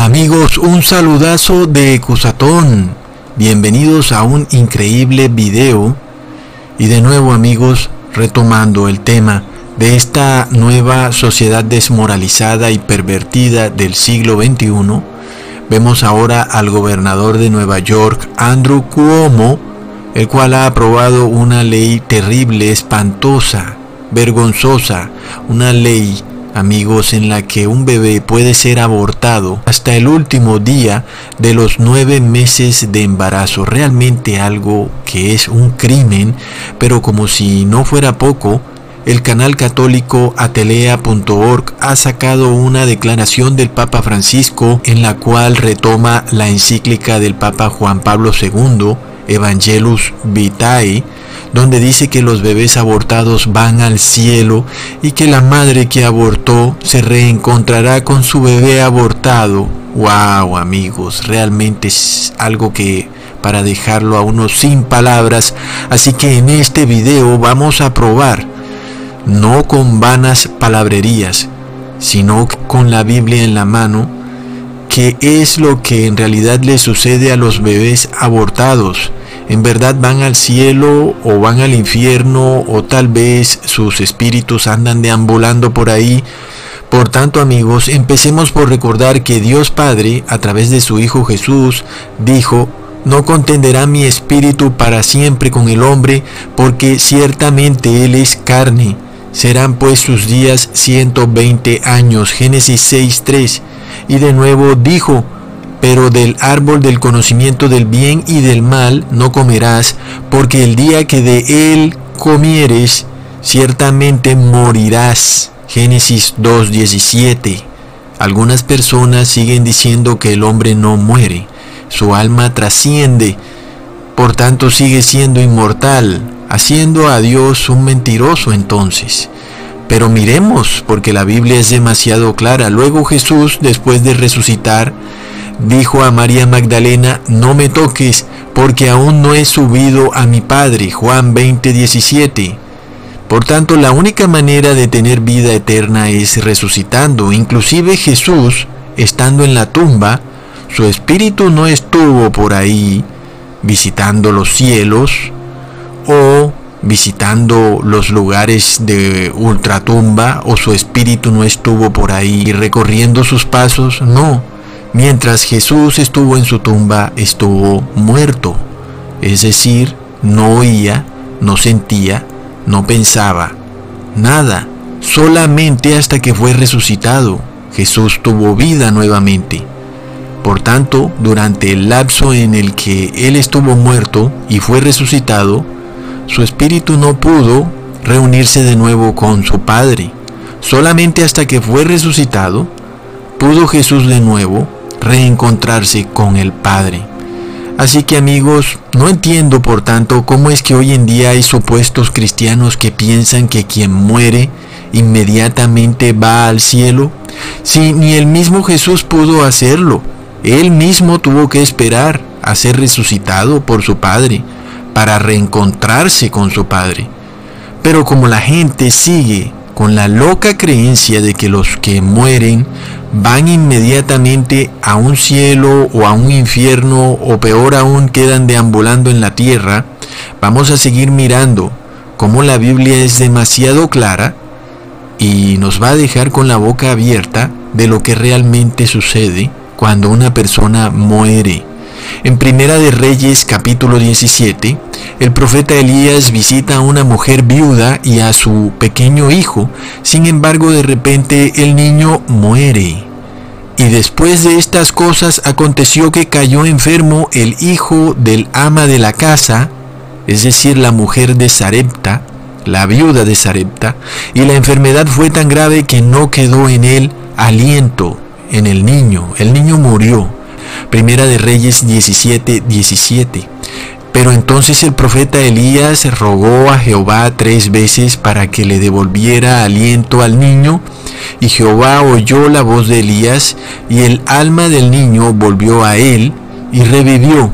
Amigos, un saludazo de Cusatón. Bienvenidos a un increíble video. Y de nuevo amigos, retomando el tema de esta nueva sociedad desmoralizada y pervertida del siglo XXI, vemos ahora al gobernador de Nueva York, Andrew Cuomo, el cual ha aprobado una ley terrible, espantosa, vergonzosa, una ley amigos, en la que un bebé puede ser abortado hasta el último día de los nueve meses de embarazo. Realmente algo que es un crimen, pero como si no fuera poco, el canal católico atelea.org ha sacado una declaración del Papa Francisco en la cual retoma la encíclica del Papa Juan Pablo II, Evangelus Vitae, donde dice que los bebés abortados van al cielo y que la madre que abortó se reencontrará con su bebé abortado. ¡Wow, amigos! Realmente es algo que para dejarlo a uno sin palabras. Así que en este video vamos a probar, no con vanas palabrerías, sino con la Biblia en la mano, qué es lo que en realidad le sucede a los bebés abortados en verdad van al cielo o van al infierno o tal vez sus espíritus andan deambulando por ahí. Por tanto amigos, empecemos por recordar que Dios Padre, a través de su Hijo Jesús, dijo, no contenderá mi espíritu para siempre con el hombre, porque ciertamente Él es carne. Serán pues sus días 120 años. Génesis 6.3. Y de nuevo dijo, pero del árbol del conocimiento del bien y del mal no comerás, porque el día que de él comieres, ciertamente morirás. Génesis 2.17. Algunas personas siguen diciendo que el hombre no muere, su alma trasciende, por tanto sigue siendo inmortal, haciendo a Dios un mentiroso entonces. Pero miremos, porque la Biblia es demasiado clara. Luego Jesús, después de resucitar, dijo a María Magdalena, no me toques, porque aún no he subido a mi Padre. Juan 20:17. Por tanto, la única manera de tener vida eterna es resucitando. Inclusive Jesús, estando en la tumba, su espíritu no estuvo por ahí visitando los cielos o visitando los lugares de ultratumba o su espíritu no estuvo por ahí recorriendo sus pasos, no Mientras Jesús estuvo en su tumba, estuvo muerto, es decir, no oía, no sentía, no pensaba, nada, solamente hasta que fue resucitado. Jesús tuvo vida nuevamente. Por tanto, durante el lapso en el que Él estuvo muerto y fue resucitado, su espíritu no pudo reunirse de nuevo con su Padre. Solamente hasta que fue resucitado, pudo Jesús de nuevo reencontrarse con el Padre. Así que amigos, no entiendo por tanto cómo es que hoy en día hay supuestos cristianos que piensan que quien muere inmediatamente va al cielo, si ni el mismo Jesús pudo hacerlo. Él mismo tuvo que esperar a ser resucitado por su Padre para reencontrarse con su Padre. Pero como la gente sigue con la loca creencia de que los que mueren van inmediatamente a un cielo o a un infierno o peor aún quedan deambulando en la tierra, vamos a seguir mirando cómo la Biblia es demasiado clara y nos va a dejar con la boca abierta de lo que realmente sucede cuando una persona muere. En Primera de Reyes capítulo 17, el profeta Elías visita a una mujer viuda y a su pequeño hijo, sin embargo de repente el niño muere. Y después de estas cosas aconteció que cayó enfermo el hijo del ama de la casa, es decir, la mujer de Sarepta, la viuda de Sarepta, y la enfermedad fue tan grave que no quedó en él aliento en el niño. El niño murió. Primera de Reyes 17, 17. Pero entonces el profeta Elías rogó a Jehová tres veces para que le devolviera aliento al niño, y Jehová oyó la voz de Elías, y el alma del niño volvió a él, y revivió.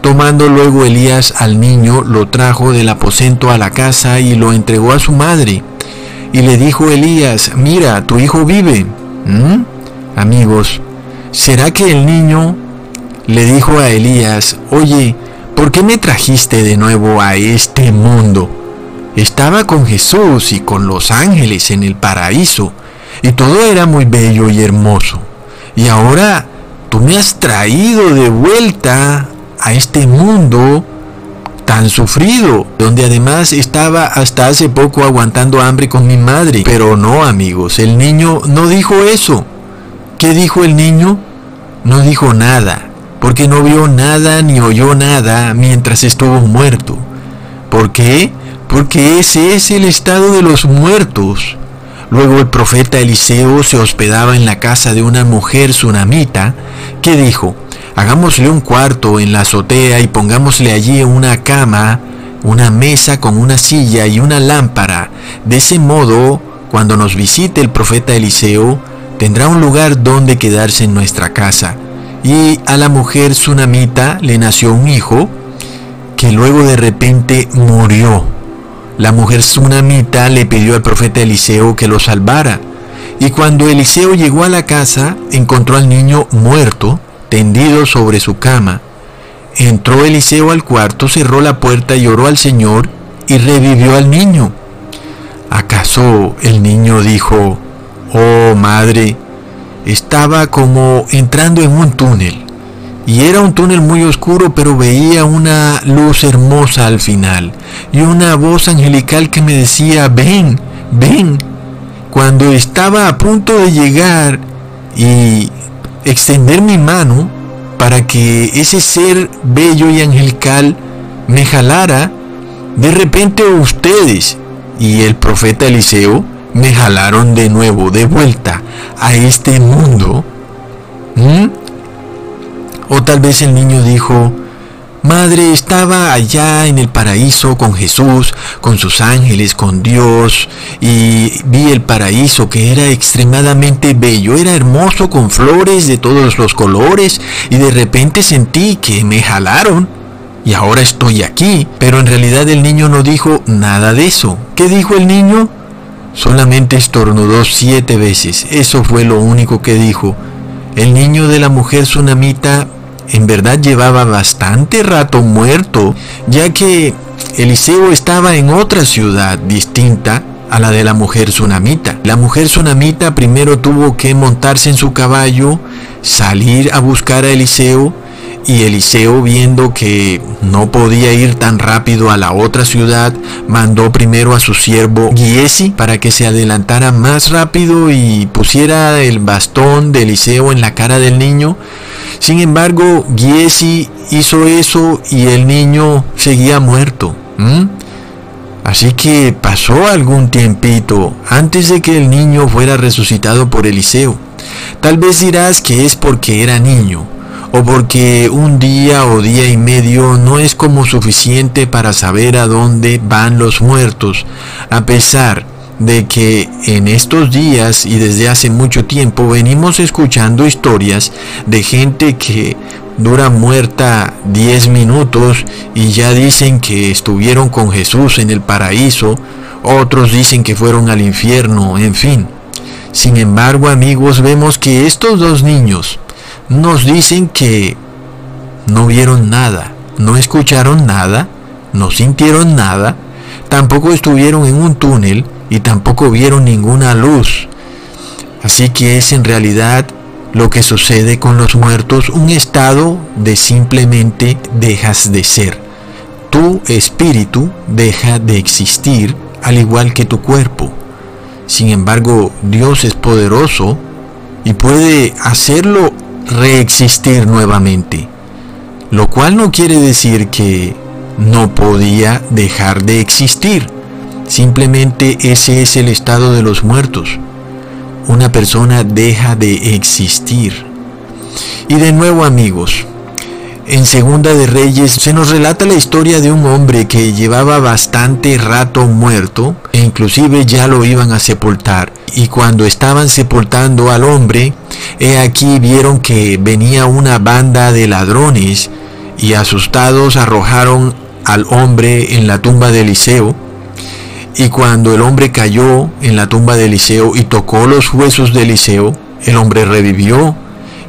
Tomando luego Elías al niño, lo trajo del aposento a la casa y lo entregó a su madre. Y le dijo Elías, mira, tu hijo vive. ¿Mm? Amigos, ¿Será que el niño le dijo a Elías, oye, ¿por qué me trajiste de nuevo a este mundo? Estaba con Jesús y con los ángeles en el paraíso, y todo era muy bello y hermoso. Y ahora tú me has traído de vuelta a este mundo tan sufrido, donde además estaba hasta hace poco aguantando hambre con mi madre. Pero no, amigos, el niño no dijo eso. ¿Qué dijo el niño? No dijo nada, porque no vio nada ni oyó nada mientras estuvo muerto. ¿Por qué? Porque ese es el estado de los muertos. Luego el profeta Eliseo se hospedaba en la casa de una mujer sunamita que dijo, hagámosle un cuarto en la azotea y pongámosle allí una cama, una mesa con una silla y una lámpara. De ese modo, cuando nos visite el profeta Eliseo, tendrá un lugar donde quedarse en nuestra casa. Y a la mujer sunamita le nació un hijo que luego de repente murió. La mujer sunamita le pidió al profeta Eliseo que lo salvara. Y cuando Eliseo llegó a la casa, encontró al niño muerto, tendido sobre su cama. Entró Eliseo al cuarto, cerró la puerta y oró al Señor y revivió al niño. ¿Acaso el niño dijo, oh madre, estaba como entrando en un túnel? Y era un túnel muy oscuro, pero veía una luz hermosa al final y una voz angelical que me decía, ven, ven. Cuando estaba a punto de llegar y extender mi mano para que ese ser bello y angelical me jalara, de repente ustedes y el profeta Eliseo me jalaron de nuevo, de vuelta a este mundo. O tal vez el niño dijo, Madre, estaba allá en el paraíso con Jesús, con sus ángeles, con Dios, y vi el paraíso que era extremadamente bello, era hermoso con flores de todos los colores, y de repente sentí que me jalaron, y ahora estoy aquí. Pero en realidad el niño no dijo nada de eso. ¿Qué dijo el niño? Solamente estornudó siete veces, eso fue lo único que dijo. El niño de la mujer tsunamita en verdad llevaba bastante rato muerto, ya que Eliseo estaba en otra ciudad distinta a la de la mujer tsunamita. La mujer tsunamita primero tuvo que montarse en su caballo, salir a buscar a Eliseo, y Eliseo viendo que no podía ir tan rápido a la otra ciudad, mandó primero a su siervo Giesi para que se adelantara más rápido y pusiera el bastón de Eliseo en la cara del niño sin embargo, Giesi hizo eso y el niño seguía muerto. Así que pasó algún tiempito antes de que el niño fuera resucitado por Eliseo. Tal vez dirás que es porque era niño, o porque un día o día y medio no es como suficiente para saber a dónde van los muertos, a pesar de que en estos días y desde hace mucho tiempo venimos escuchando historias de gente que dura muerta 10 minutos y ya dicen que estuvieron con Jesús en el paraíso, otros dicen que fueron al infierno, en fin. Sin embargo, amigos, vemos que estos dos niños nos dicen que no vieron nada, no escucharon nada, no sintieron nada, tampoco estuvieron en un túnel, y tampoco vieron ninguna luz. Así que es en realidad lo que sucede con los muertos, un estado de simplemente dejas de ser. Tu espíritu deja de existir al igual que tu cuerpo. Sin embargo, Dios es poderoso y puede hacerlo reexistir nuevamente. Lo cual no quiere decir que no podía dejar de existir. Simplemente ese es el estado de los muertos. Una persona deja de existir. Y de nuevo amigos, en Segunda de Reyes se nos relata la historia de un hombre que llevaba bastante rato muerto e inclusive ya lo iban a sepultar. Y cuando estaban sepultando al hombre, he aquí vieron que venía una banda de ladrones y asustados arrojaron al hombre en la tumba de Eliseo y cuando el hombre cayó en la tumba de Eliseo y tocó los huesos de Eliseo, el hombre revivió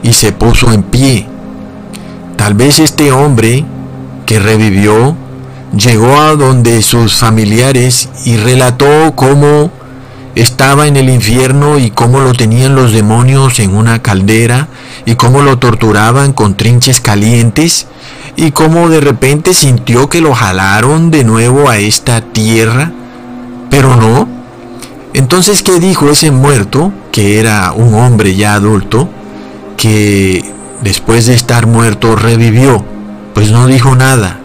y se puso en pie. Tal vez este hombre que revivió llegó a donde sus familiares y relató cómo estaba en el infierno y cómo lo tenían los demonios en una caldera y cómo lo torturaban con trinches calientes y cómo de repente sintió que lo jalaron de nuevo a esta tierra, pero no. Entonces, ¿qué dijo ese muerto, que era un hombre ya adulto, que después de estar muerto revivió? Pues no dijo nada,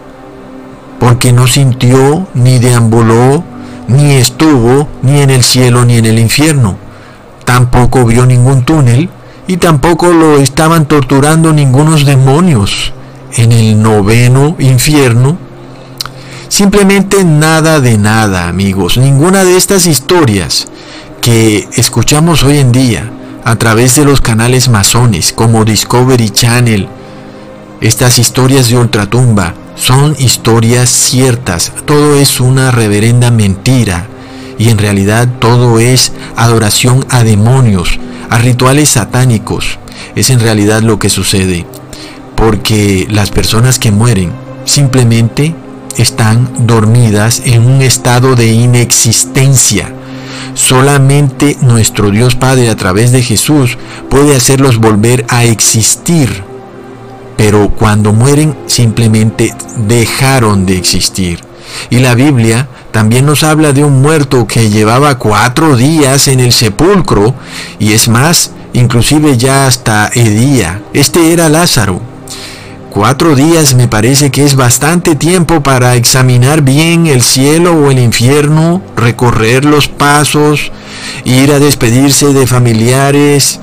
porque no sintió ni deambuló ni estuvo ni en el cielo ni en el infierno. Tampoco vio ningún túnel y tampoco lo estaban torturando ningunos demonios en el noveno infierno. Simplemente nada de nada, amigos. Ninguna de estas historias que escuchamos hoy en día a través de los canales masones como Discovery Channel, estas historias de ultratumba, son historias ciertas, todo es una reverenda mentira y en realidad todo es adoración a demonios, a rituales satánicos. Es en realidad lo que sucede, porque las personas que mueren simplemente están dormidas en un estado de inexistencia. Solamente nuestro Dios Padre a través de Jesús puede hacerlos volver a existir pero cuando mueren simplemente dejaron de existir. Y la Biblia también nos habla de un muerto que llevaba cuatro días en el sepulcro, y es más, inclusive ya hasta día. Este era Lázaro. Cuatro días me parece que es bastante tiempo para examinar bien el cielo o el infierno, recorrer los pasos, ir a despedirse de familiares,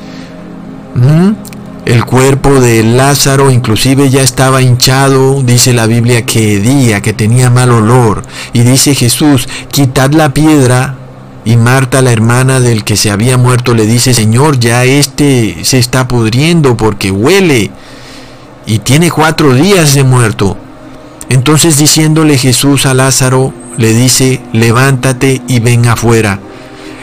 el cuerpo de Lázaro inclusive ya estaba hinchado, dice la Biblia que hedía, que tenía mal olor. Y dice Jesús, quitad la piedra. Y Marta, la hermana del que se había muerto, le dice, Señor, ya este se está pudriendo porque huele. Y tiene cuatro días de muerto. Entonces diciéndole Jesús a Lázaro, le dice, levántate y ven afuera.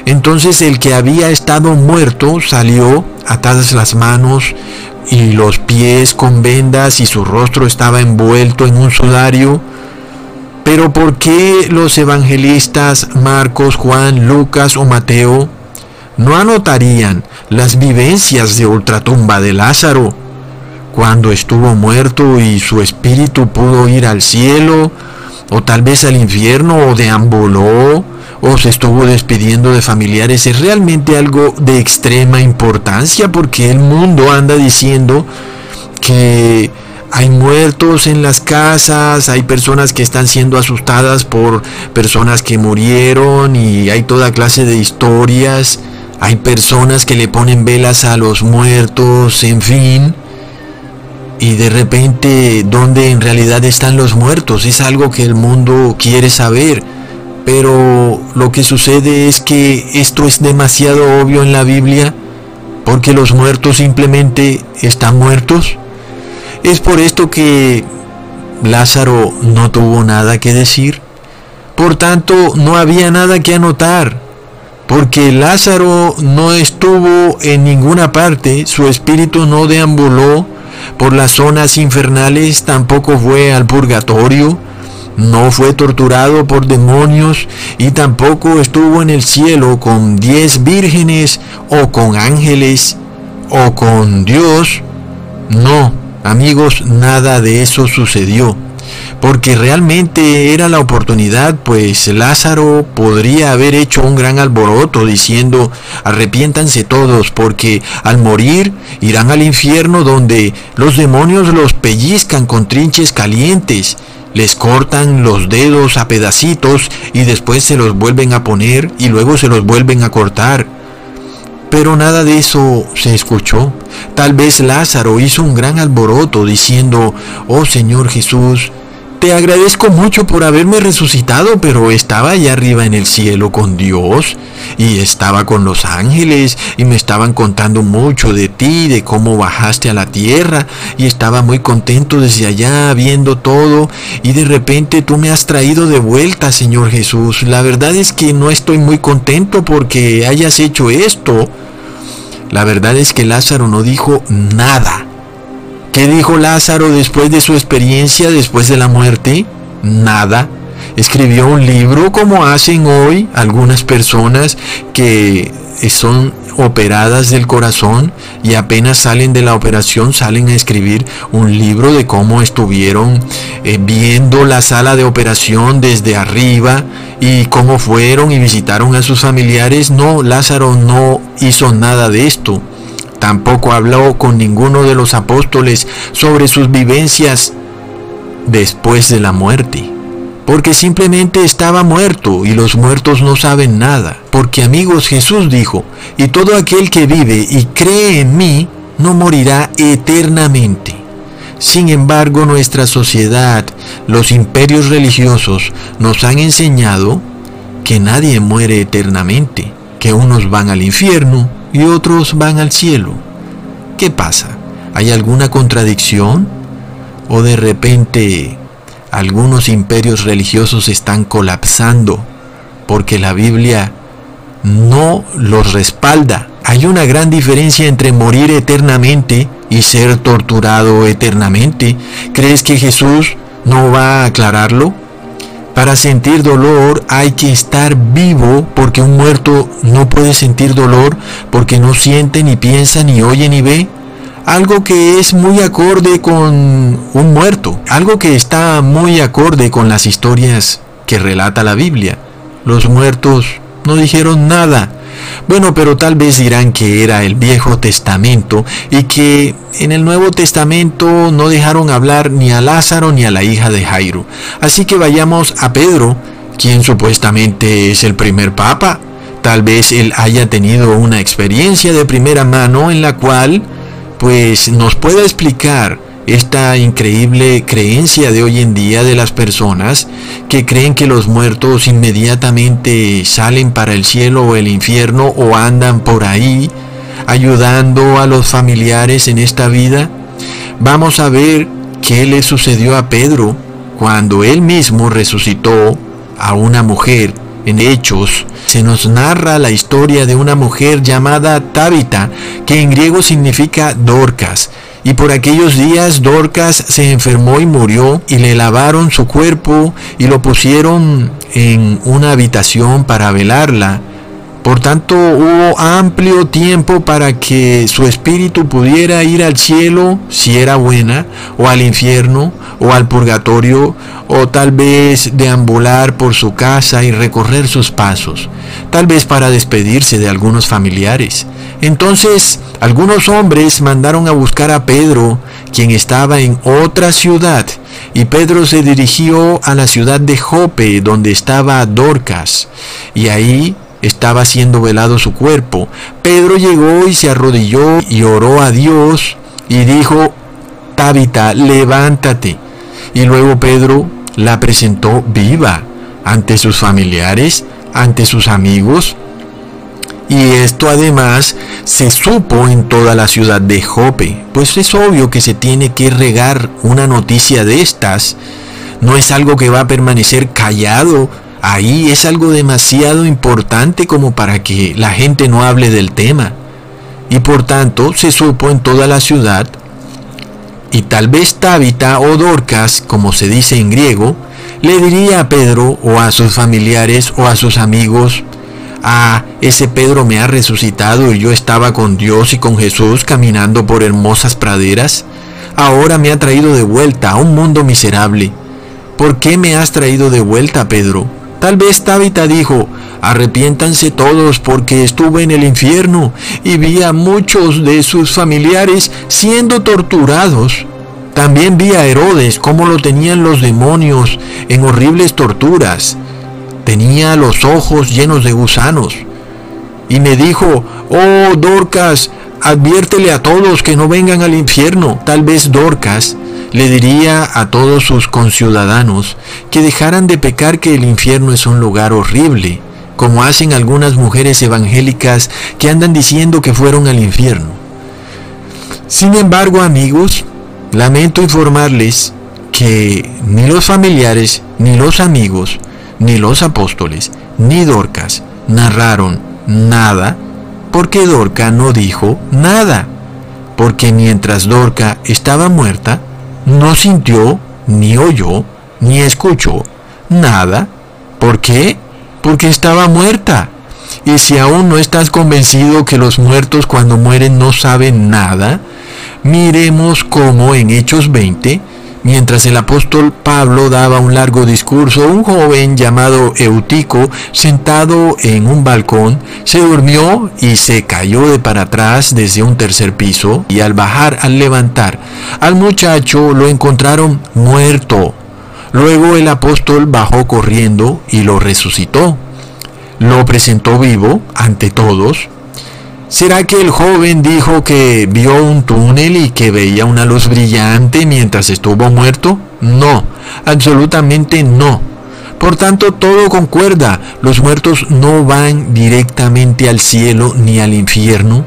Entonces el que había estado muerto salió, atadas las manos y los pies con vendas y su rostro estaba envuelto en un sudario. Pero ¿por qué los evangelistas Marcos, Juan, Lucas o Mateo no anotarían las vivencias de ultratumba de Lázaro cuando estuvo muerto y su espíritu pudo ir al cielo o tal vez al infierno o deambuló o se estuvo despidiendo de familiares es realmente algo de extrema importancia porque el mundo anda diciendo que hay muertos en las casas, hay personas que están siendo asustadas por personas que murieron y hay toda clase de historias, hay personas que le ponen velas a los muertos, en fin. Y de repente, ¿dónde en realidad están los muertos? Es algo que el mundo quiere saber. Pero lo que sucede es que esto es demasiado obvio en la Biblia porque los muertos simplemente están muertos. Es por esto que Lázaro no tuvo nada que decir. Por tanto, no había nada que anotar. Porque Lázaro no estuvo en ninguna parte, su espíritu no deambuló por las zonas infernales, tampoco fue al purgatorio no fue torturado por demonios y tampoco estuvo en el cielo con diez vírgenes o con ángeles o con Dios. No, amigos, nada de eso sucedió. Porque realmente era la oportunidad, pues Lázaro podría haber hecho un gran alboroto diciendo, arrepiéntanse todos, porque al morir irán al infierno donde los demonios los pellizcan con trinches calientes les cortan los dedos a pedacitos y después se los vuelven a poner y luego se los vuelven a cortar. Pero nada de eso se escuchó. Tal vez Lázaro hizo un gran alboroto diciendo, Oh Señor Jesús, te agradezco mucho por haberme resucitado, pero estaba allá arriba en el cielo con Dios y estaba con los ángeles y me estaban contando mucho de ti, de cómo bajaste a la tierra y estaba muy contento desde allá viendo todo y de repente tú me has traído de vuelta, Señor Jesús. La verdad es que no estoy muy contento porque hayas hecho esto. La verdad es que Lázaro no dijo nada. ¿Qué dijo Lázaro después de su experiencia, después de la muerte? Nada. Escribió un libro como hacen hoy algunas personas que son operadas del corazón y apenas salen de la operación salen a escribir un libro de cómo estuvieron eh, viendo la sala de operación desde arriba y cómo fueron y visitaron a sus familiares. No, Lázaro no hizo nada de esto. Tampoco habló con ninguno de los apóstoles sobre sus vivencias después de la muerte porque simplemente estaba muerto y los muertos no saben nada. Porque amigos, Jesús dijo, y todo aquel que vive y cree en mí, no morirá eternamente. Sin embargo, nuestra sociedad, los imperios religiosos, nos han enseñado que nadie muere eternamente, que unos van al infierno y otros van al cielo. ¿Qué pasa? ¿Hay alguna contradicción? ¿O de repente algunos imperios religiosos están colapsando porque la Biblia no los respalda. Hay una gran diferencia entre morir eternamente y ser torturado eternamente. ¿Crees que Jesús no va a aclararlo? Para sentir dolor hay que estar vivo porque un muerto no puede sentir dolor porque no siente ni piensa ni oye ni ve algo que es muy acorde con un muerto, algo que está muy acorde con las historias que relata la Biblia. Los muertos no dijeron nada. Bueno, pero tal vez dirán que era el Viejo Testamento y que en el Nuevo Testamento no dejaron hablar ni a Lázaro ni a la hija de Jairo. Así que vayamos a Pedro, quien supuestamente es el primer papa. Tal vez él haya tenido una experiencia de primera mano en la cual pues nos pueda explicar esta increíble creencia de hoy en día de las personas que creen que los muertos inmediatamente salen para el cielo o el infierno o andan por ahí ayudando a los familiares en esta vida. Vamos a ver qué le sucedió a Pedro cuando él mismo resucitó a una mujer en Hechos se nos narra la historia de una mujer llamada Tabita, que en griego significa Dorcas. Y por aquellos días Dorcas se enfermó y murió y le lavaron su cuerpo y lo pusieron en una habitación para velarla. Por tanto, hubo amplio tiempo para que su espíritu pudiera ir al cielo, si era buena, o al infierno, o al purgatorio, o tal vez deambular por su casa y recorrer sus pasos, tal vez para despedirse de algunos familiares. Entonces, algunos hombres mandaron a buscar a Pedro, quien estaba en otra ciudad, y Pedro se dirigió a la ciudad de Jope, donde estaba Dorcas, y ahí estaba siendo velado su cuerpo. Pedro llegó y se arrodilló y oró a Dios y dijo, Tabita, levántate. Y luego Pedro la presentó viva ante sus familiares, ante sus amigos. Y esto además se supo en toda la ciudad de Jope, pues es obvio que se tiene que regar una noticia de estas. No es algo que va a permanecer callado ahí es algo demasiado importante como para que la gente no hable del tema. Y por tanto se supo en toda la ciudad, y tal vez Tabita o Dorcas, como se dice en griego, le diría a Pedro o a sus familiares o a sus amigos, ah, ese Pedro me ha resucitado y yo estaba con Dios y con Jesús caminando por hermosas praderas, ahora me ha traído de vuelta a un mundo miserable. ¿Por qué me has traído de vuelta, Pedro? Tal vez Tabita dijo, arrepiéntanse todos porque estuve en el infierno y vi a muchos de sus familiares siendo torturados. También vi a Herodes cómo lo tenían los demonios en horribles torturas. Tenía los ojos llenos de gusanos. Y me dijo, oh Dorcas, adviértele a todos que no vengan al infierno. Tal vez Dorcas le diría a todos sus conciudadanos que dejaran de pecar que el infierno es un lugar horrible, como hacen algunas mujeres evangélicas que andan diciendo que fueron al infierno. Sin embargo, amigos, lamento informarles que ni los familiares, ni los amigos, ni los apóstoles, ni Dorcas narraron nada porque Dorca no dijo nada, porque mientras Dorca estaba muerta, no sintió, ni oyó, ni escuchó nada. ¿Por qué? Porque estaba muerta. Y si aún no estás convencido que los muertos cuando mueren no saben nada, miremos cómo en Hechos 20 Mientras el apóstol Pablo daba un largo discurso, un joven llamado Eutico, sentado en un balcón, se durmió y se cayó de para atrás desde un tercer piso y al bajar, al levantar, al muchacho lo encontraron muerto. Luego el apóstol bajó corriendo y lo resucitó. Lo presentó vivo ante todos ¿Será que el joven dijo que vio un túnel y que veía una luz brillante mientras estuvo muerto? No, absolutamente no. Por tanto, todo concuerda. Los muertos no van directamente al cielo ni al infierno.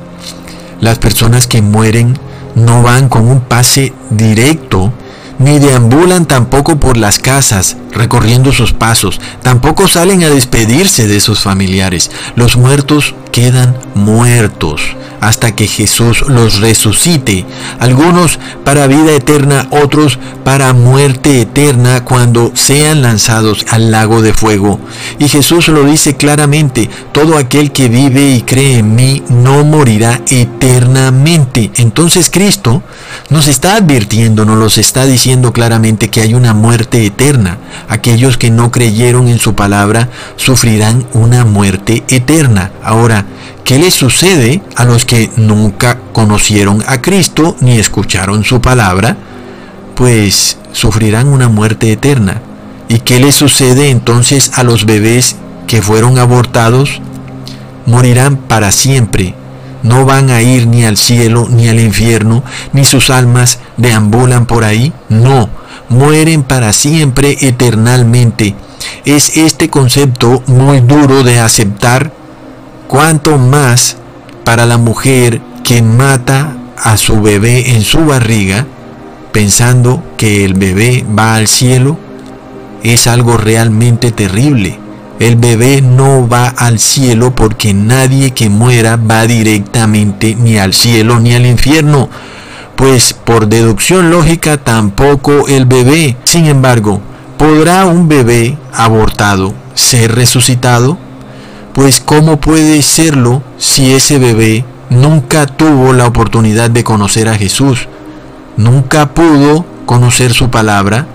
Las personas que mueren no van con un pase directo ni deambulan tampoco por las casas recorriendo sus pasos, tampoco salen a despedirse de sus familiares. Los muertos quedan muertos hasta que Jesús los resucite, algunos para vida eterna, otros para muerte eterna cuando sean lanzados al lago de fuego. Y Jesús lo dice claramente, todo aquel que vive y cree en mí no morirá eternamente. Entonces Cristo nos está advirtiendo, nos los está claramente que hay una muerte eterna. Aquellos que no creyeron en su palabra sufrirán una muerte eterna. Ahora, ¿Qué les sucede a los que nunca conocieron a Cristo ni escucharon su palabra? Pues sufrirán una muerte eterna. ¿Y qué les sucede entonces a los bebés que fueron abortados? Morirán para siempre. No van a ir ni al cielo ni al infierno, ni sus almas deambulan por ahí. No, mueren para siempre eternalmente. Es este concepto muy duro de aceptar cuanto más para la mujer que mata a su bebé en su barriga, pensando que el bebé va al cielo, es algo realmente terrible. El bebé no va al cielo porque nadie que muera va directamente ni al cielo ni al infierno, pues por deducción lógica tampoco el bebé. Sin embargo, ¿podrá un bebé abortado ser resucitado? Pues ¿cómo puede serlo si ese bebé nunca tuvo la oportunidad de conocer a Jesús? Nunca pudo conocer su palabra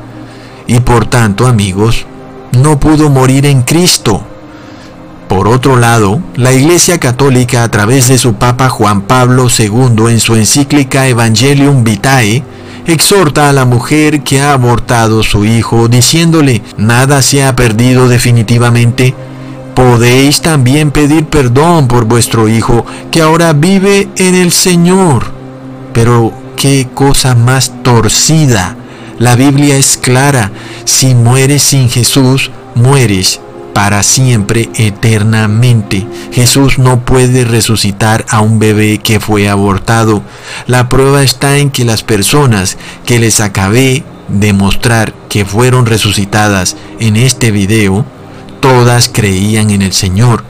y por tanto, amigos, no pudo morir en Cristo. Por otro lado, la Iglesia Católica a través de su Papa Juan Pablo II en su encíclica Evangelium Vitae, exhorta a la mujer que ha abortado su hijo diciéndole, nada se ha perdido definitivamente, podéis también pedir perdón por vuestro Hijo, que ahora vive en el Señor. Pero qué cosa más torcida. La Biblia es clara. Si mueres sin Jesús, mueres para siempre, eternamente. Jesús no puede resucitar a un bebé que fue abortado. La prueba está en que las personas que les acabé de mostrar que fueron resucitadas en este video, Todas creían en el Señor.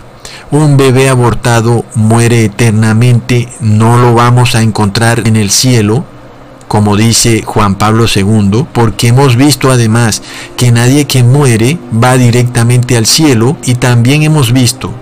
Un bebé abortado muere eternamente, no lo vamos a encontrar en el cielo, como dice Juan Pablo II, porque hemos visto además que nadie que muere va directamente al cielo y también hemos visto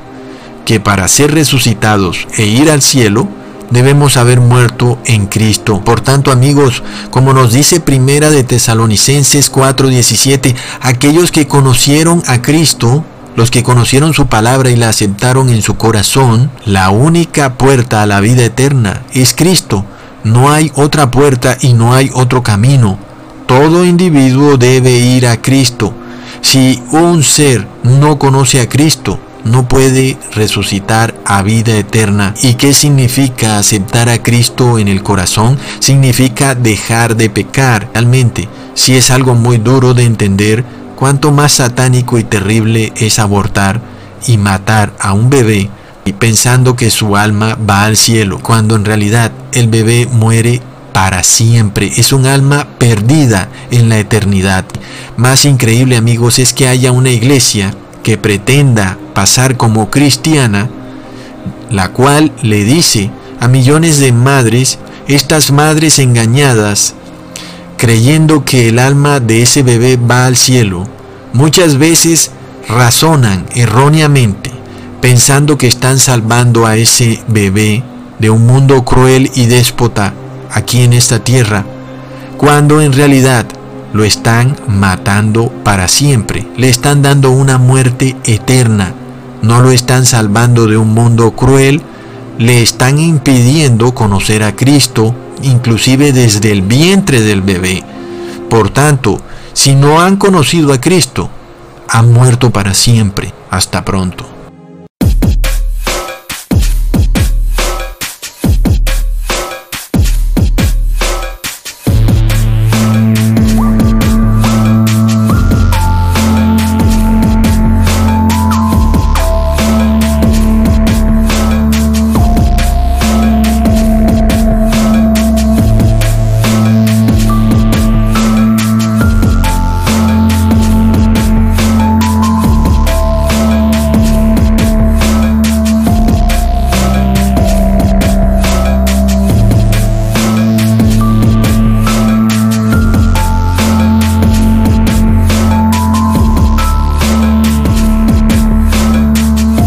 que para ser resucitados e ir al cielo, debemos haber muerto en Cristo. Por tanto, amigos, como nos dice Primera de Tesalonicenses 4:17, aquellos que conocieron a Cristo, los que conocieron su palabra y la aceptaron en su corazón, la única puerta a la vida eterna es Cristo. No hay otra puerta y no hay otro camino. Todo individuo debe ir a Cristo. Si un ser no conoce a Cristo, no puede resucitar a vida eterna. ¿Y qué significa aceptar a Cristo en el corazón? Significa dejar de pecar. Realmente, si es algo muy duro de entender, cuánto más satánico y terrible es abortar y matar a un bebé pensando que su alma va al cielo, cuando en realidad el bebé muere para siempre. Es un alma perdida en la eternidad. Más increíble amigos es que haya una iglesia que pretenda pasar como cristiana la cual le dice a millones de madres, estas madres engañadas, creyendo que el alma de ese bebé va al cielo, muchas veces razonan erróneamente, pensando que están salvando a ese bebé de un mundo cruel y déspota aquí en esta tierra, cuando en realidad lo están matando para siempre, le están dando una muerte eterna, no lo están salvando de un mundo cruel, le están impidiendo conocer a Cristo, inclusive desde el vientre del bebé. Por tanto, si no han conocido a Cristo, han muerto para siempre. Hasta pronto.